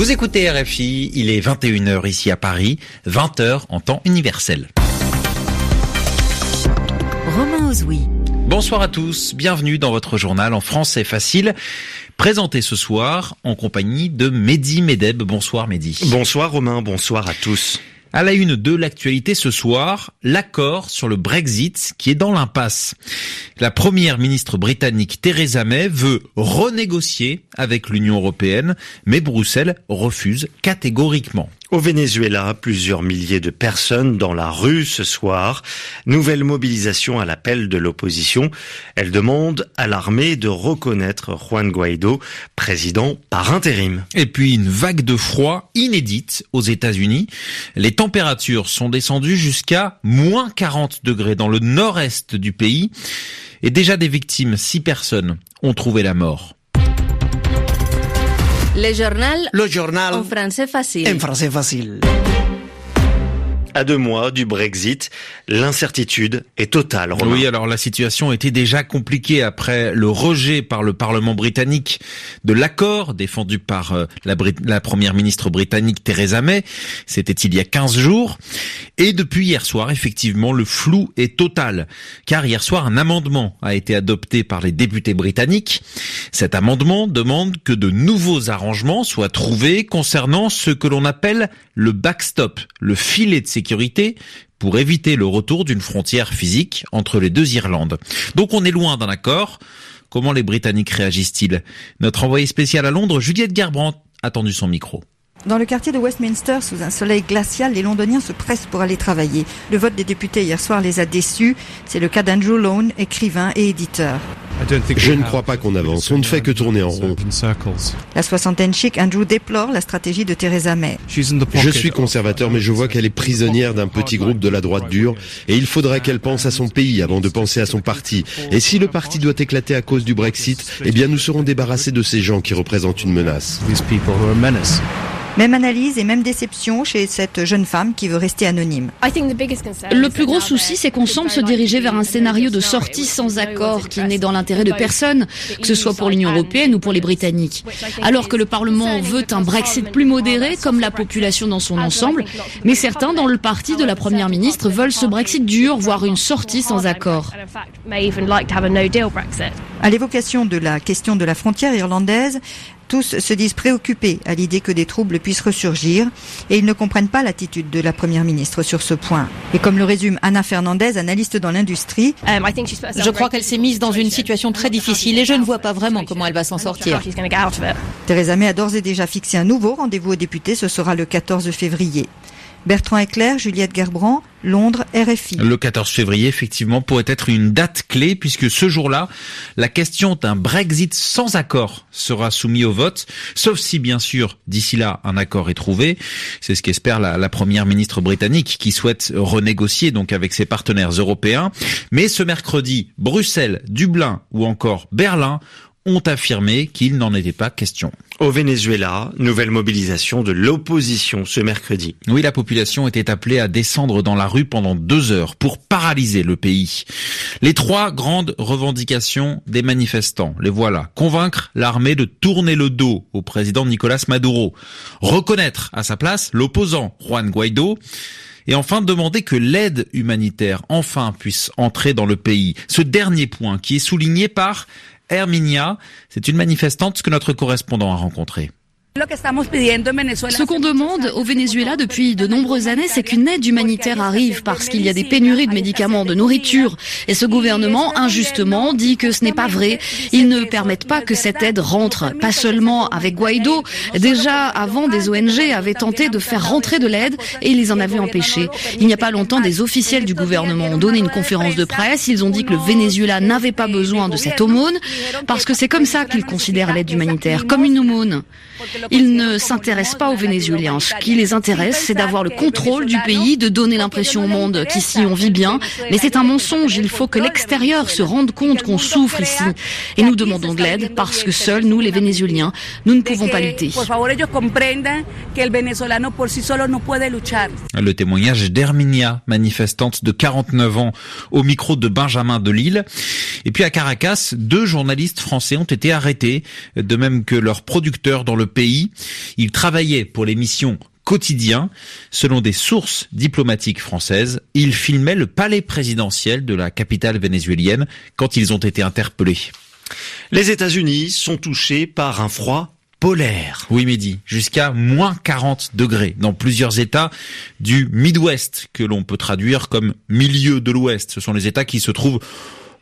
Vous écoutez RFI, il est 21h ici à Paris, 20h en temps universel. Romain Ozoui. Bonsoir à tous, bienvenue dans votre journal en français facile, présenté ce soir en compagnie de Mehdi Medeb. Bonsoir Mehdi. Bonsoir Romain, bonsoir à tous. À la une de l'actualité ce soir, l'accord sur le Brexit qui est dans l'impasse. La première ministre britannique Theresa May veut renégocier avec l'Union européenne, mais Bruxelles refuse catégoriquement. Au Venezuela, plusieurs milliers de personnes dans la rue ce soir. Nouvelle mobilisation à l'appel de l'opposition. Elle demande à l'armée de reconnaître Juan Guaido, président par intérim. Et puis une vague de froid inédite aux États-Unis. Les températures sont descendues jusqu'à moins 40 degrés dans le nord-est du pays. Et déjà des victimes, six personnes, ont trouvé la mort. Le journal. Le journal. En français facile. En français facile. À deux mois du Brexit, l'incertitude est totale. Oui, alors la situation était déjà compliquée après le rejet par le Parlement britannique de l'accord défendu par euh, la, la, première ministre britannique Theresa May. C'était il y a 15 jours. Et depuis hier soir, effectivement, le flou est total. Car hier soir, un amendement a été adopté par les députés britanniques. Cet amendement demande que de nouveaux arrangements soient trouvés concernant ce que l'on appelle le backstop, le filet de sécurité pour éviter le retour d'une frontière physique entre les deux Irlandes. Donc on est loin d'un accord. Comment les Britanniques réagissent-ils? Notre envoyé spécial à Londres, Juliette Gerbrandt, a tendu son micro. Dans le quartier de Westminster, sous un soleil glacial, les Londoniens se pressent pour aller travailler. Le vote des députés hier soir les a déçus. C'est le cas d'Andrew Lone, écrivain et éditeur. Je ne crois pas qu'on avance. On ne fait que tourner en rond. La soixantaine chic, Andrew déplore la stratégie de Theresa May. Je suis conservateur, mais je vois qu'elle est prisonnière d'un petit groupe de la droite dure, et il faudra qu'elle pense à son pays avant de penser à son parti. Et si le parti doit éclater à cause du Brexit, eh bien nous serons débarrassés de ces gens qui représentent une menace. Même analyse et même déception chez cette jeune femme qui veut rester anonyme. Le plus gros souci, c'est qu'on semble se diriger vers un scénario de sortie sans accord qui n'est dans l'intérêt de personne, que ce soit pour l'Union européenne ou pour les Britanniques. Alors que le Parlement veut un Brexit plus modéré, comme la population dans son ensemble, mais certains dans le parti de la Première ministre veulent ce Brexit dur, voire une sortie sans accord. À l'évocation de la question de la frontière irlandaise, tous se disent préoccupés à l'idée que des troubles puissent ressurgir et ils ne comprennent pas l'attitude de la Première ministre sur ce point. Et comme le résume Anna Fernandez, analyste dans l'industrie, je crois qu'elle s'est mise dans une situation très difficile et je ne vois pas vraiment comment elle va s'en sortir. Theresa May a d'ores et déjà fixé un nouveau rendez-vous aux députés, ce sera le 14 février. Bertrand Eclair, Juliette Gerbrand, Londres, RFI. Le 14 février, effectivement, pourrait être une date clé puisque ce jour-là, la question d'un Brexit sans accord sera soumise au vote, sauf si, bien sûr, d'ici là, un accord est trouvé. C'est ce qu'espère la, la, première ministre britannique qui souhaite renégocier donc avec ses partenaires européens. Mais ce mercredi, Bruxelles, Dublin ou encore Berlin ont affirmé qu'il n'en était pas question. Au Venezuela, nouvelle mobilisation de l'opposition ce mercredi. Oui, la population était appelée à descendre dans la rue pendant deux heures pour paralyser le pays. Les trois grandes revendications des manifestants, les voilà. Convaincre l'armée de tourner le dos au président Nicolas Maduro. Reconnaître à sa place l'opposant Juan Guaido et enfin demander que l'aide humanitaire enfin puisse entrer dans le pays. Ce dernier point qui est souligné par Herminia, c'est une manifestante que notre correspondant a rencontrée. Ce qu'on demande au Venezuela depuis de nombreuses années, c'est qu'une aide humanitaire arrive parce qu'il y a des pénuries de médicaments, de nourriture. Et ce gouvernement, injustement, dit que ce n'est pas vrai. Ils ne permettent pas que cette aide rentre. Pas seulement avec Guaido. Déjà, avant, des ONG avaient tenté de faire rentrer de l'aide et ils les en avaient empêchés. Il n'y a pas longtemps, des officiels du gouvernement ont donné une conférence de presse. Ils ont dit que le Venezuela n'avait pas besoin de cette aumône parce que c'est comme ça qu'ils considèrent l'aide humanitaire, comme une aumône. Ils ne s'intéressent pas aux Vénézuéliens. Ce qui les intéresse, c'est d'avoir le contrôle du pays, de donner l'impression au monde qu'ici on vit bien. Mais c'est un mensonge. Il faut que l'extérieur se rende compte qu'on souffre ici. Et nous demandons de l'aide parce que seuls, nous, les Vénézuéliens, nous ne pouvons pas lutter. Le témoignage d'Herminia, manifestante de 49 ans, au micro de Benjamin de Lille. Et puis à Caracas, deux journalistes français ont été arrêtés, de même que leurs producteurs dans le pays. Ils travaillaient pour l'émission quotidien. Selon des sources diplomatiques françaises, ils filmaient le palais présidentiel de la capitale vénézuélienne quand ils ont été interpellés. Les États-Unis sont touchés par un froid polaire. Oui, Mehdi, jusqu'à moins 40 degrés dans plusieurs États du Midwest, que l'on peut traduire comme milieu de l'Ouest. Ce sont les États qui se trouvent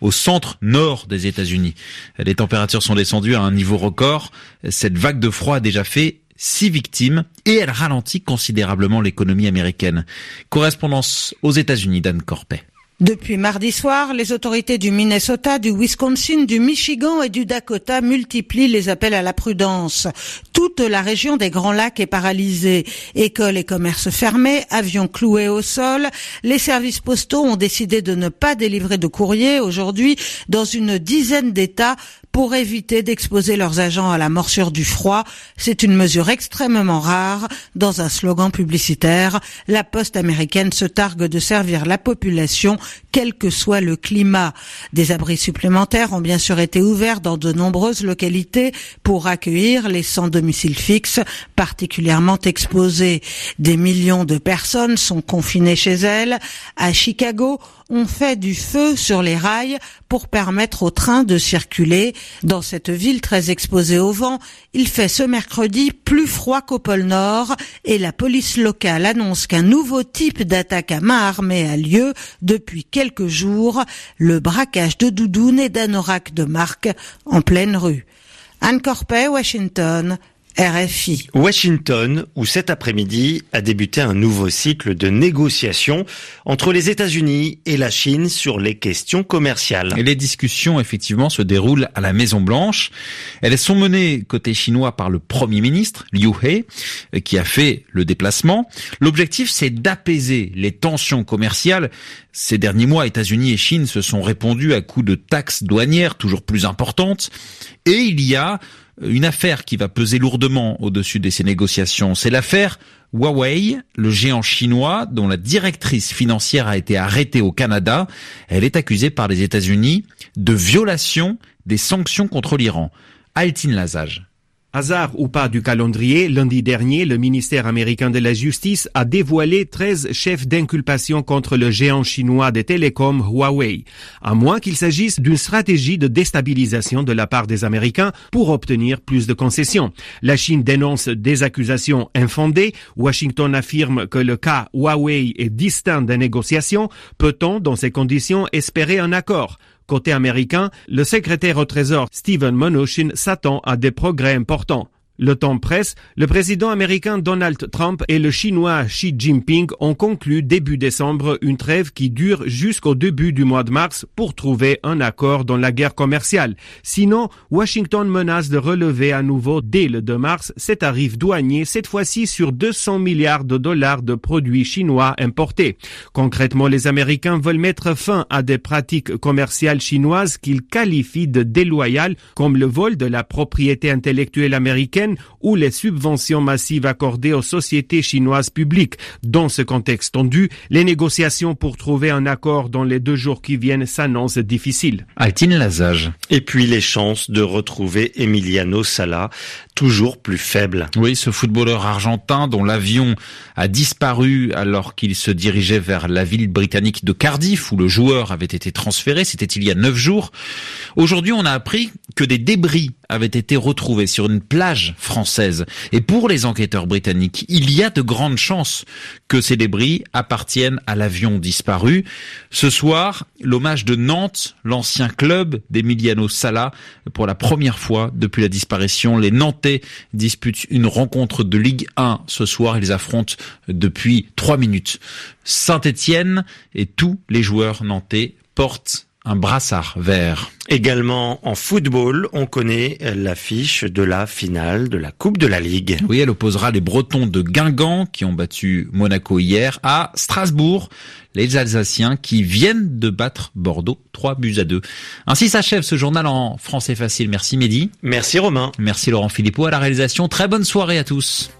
au centre nord des États-Unis. Les températures sont descendues à un niveau record. Cette vague de froid a déjà fait six victimes et elle ralentit considérablement l'économie américaine. Correspondance aux États-Unis, Dan Corpet. Depuis mardi soir, les autorités du Minnesota, du Wisconsin, du Michigan et du Dakota multiplient les appels à la prudence. Toute la région des Grands Lacs est paralysée. Écoles et commerces fermés, avions cloués au sol. Les services postaux ont décidé de ne pas délivrer de courrier aujourd'hui dans une dizaine d'États pour éviter d'exposer leurs agents à la morsure du froid. C'est une mesure extrêmement rare. Dans un slogan publicitaire, la poste américaine se targue de servir la population, quel que soit le climat. Des abris supplémentaires ont bien sûr été ouverts dans de nombreuses localités pour accueillir les sans domicile fixe particulièrement exposés. Des millions de personnes sont confinées chez elles. À Chicago, on fait du feu sur les rails pour permettre aux trains de circuler. Dans cette ville très exposée au vent, il fait ce mercredi plus froid qu'au pôle Nord et la police locale annonce qu'un nouveau type d'attaque à main armée a lieu depuis quelques jours, le braquage de doudounes et d'anoraks de marque en pleine rue. Anne Corpet, Washington, RFI. Washington, où cet après-midi a débuté un nouveau cycle de négociations entre les États-Unis et la Chine sur les questions commerciales. Et les discussions, effectivement, se déroulent à la Maison-Blanche. Elles sont menées côté chinois par le Premier ministre, Liu He, qui a fait le déplacement. L'objectif, c'est d'apaiser les tensions commerciales. Ces derniers mois, États-Unis et Chine se sont répondus à coups de taxes douanières toujours plus importantes. Et il y a une affaire qui va peser lourdement au-dessus de ces négociations. C'est l'affaire Huawei, le géant chinois dont la directrice financière a été arrêtée au Canada. Elle est accusée par les États-Unis de violation des sanctions contre l'Iran. Altine Lazage. Hasard ou pas du calendrier, lundi dernier, le ministère américain de la Justice a dévoilé 13 chefs d'inculpation contre le géant chinois des télécoms Huawei, à moins qu'il s'agisse d'une stratégie de déstabilisation de la part des Américains pour obtenir plus de concessions. La Chine dénonce des accusations infondées. Washington affirme que le cas Huawei est distinct des négociations. Peut-on, dans ces conditions, espérer un accord? Côté américain, le secrétaire au Trésor Steven Mnuchin s'attend à des progrès importants. Le temps presse, le président américain Donald Trump et le chinois Xi Jinping ont conclu début décembre une trêve qui dure jusqu'au début du mois de mars pour trouver un accord dans la guerre commerciale. Sinon, Washington menace de relever à nouveau dès le 2 mars ses tarifs douaniers, cette fois-ci sur 200 milliards de dollars de produits chinois importés. Concrètement, les Américains veulent mettre fin à des pratiques commerciales chinoises qu'ils qualifient de déloyales, comme le vol de la propriété intellectuelle américaine ou les subventions massives accordées aux sociétés chinoises publiques. Dans ce contexte tendu, les négociations pour trouver un accord dans les deux jours qui viennent s'annoncent difficiles. Altine Lazage. Et puis les chances de retrouver Emiliano Sala, toujours plus faibles. Oui, ce footballeur argentin dont l'avion a disparu alors qu'il se dirigeait vers la ville britannique de Cardiff où le joueur avait été transféré, c'était il y a neuf jours. Aujourd'hui, on a appris que des débris avaient été retrouvés sur une plage française. Et pour les enquêteurs britanniques, il y a de grandes chances que ces débris appartiennent à l'avion disparu. Ce soir, l'hommage de Nantes, l'ancien club d'Emiliano Sala, pour la première fois depuis la disparition. Les Nantais disputent une rencontre de Ligue 1 ce soir. Ils affrontent depuis trois minutes Saint-Étienne et tous les joueurs nantais portent un brassard vert. Également en football, on connaît l'affiche de la finale de la Coupe de la Ligue. Oui, elle opposera les Bretons de Guingamp qui ont battu Monaco hier à Strasbourg, les Alsaciens qui viennent de battre Bordeaux 3 buts à 2. Ainsi s'achève ce journal en français facile. Merci Mehdi. Merci Romain. Merci Laurent Philippot à la réalisation. Très bonne soirée à tous.